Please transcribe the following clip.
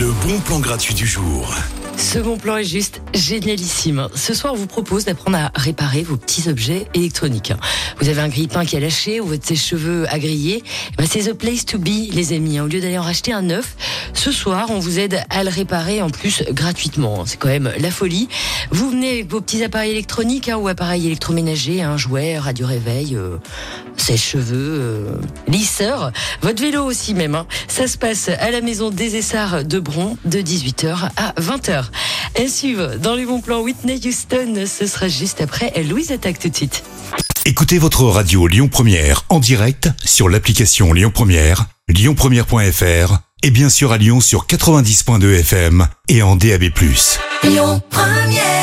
Le bon plan gratuit du jour. Second plan est juste génialissime. Ce soir, on vous propose d'apprendre à réparer vos petits objets électroniques. Vous avez un grille-pain qui a lâché ou votre cheveux a grillé. Eh ben, c'est the place to be, les amis. Au lieu d'aller en racheter un neuf, ce soir, on vous aide à le réparer en plus gratuitement. C'est quand même la folie. Vous venez avec vos petits appareils électroniques hein, ou appareils électroménagers, un jouet, radio réveil, euh, sèche-cheveux, euh, lisseur, votre vélo aussi même. hein. Ça se passe à la maison des Essarts de De 18h à 20h. À suivre dans les bons plans Whitney Houston, ce sera juste après Louise attaque tout de suite. Écoutez votre radio Lyon Première en direct sur l'application Lyon Première, lyonpremière.fr et bien sûr à Lyon sur 90.2 FM et en DAB+. Lyon Première.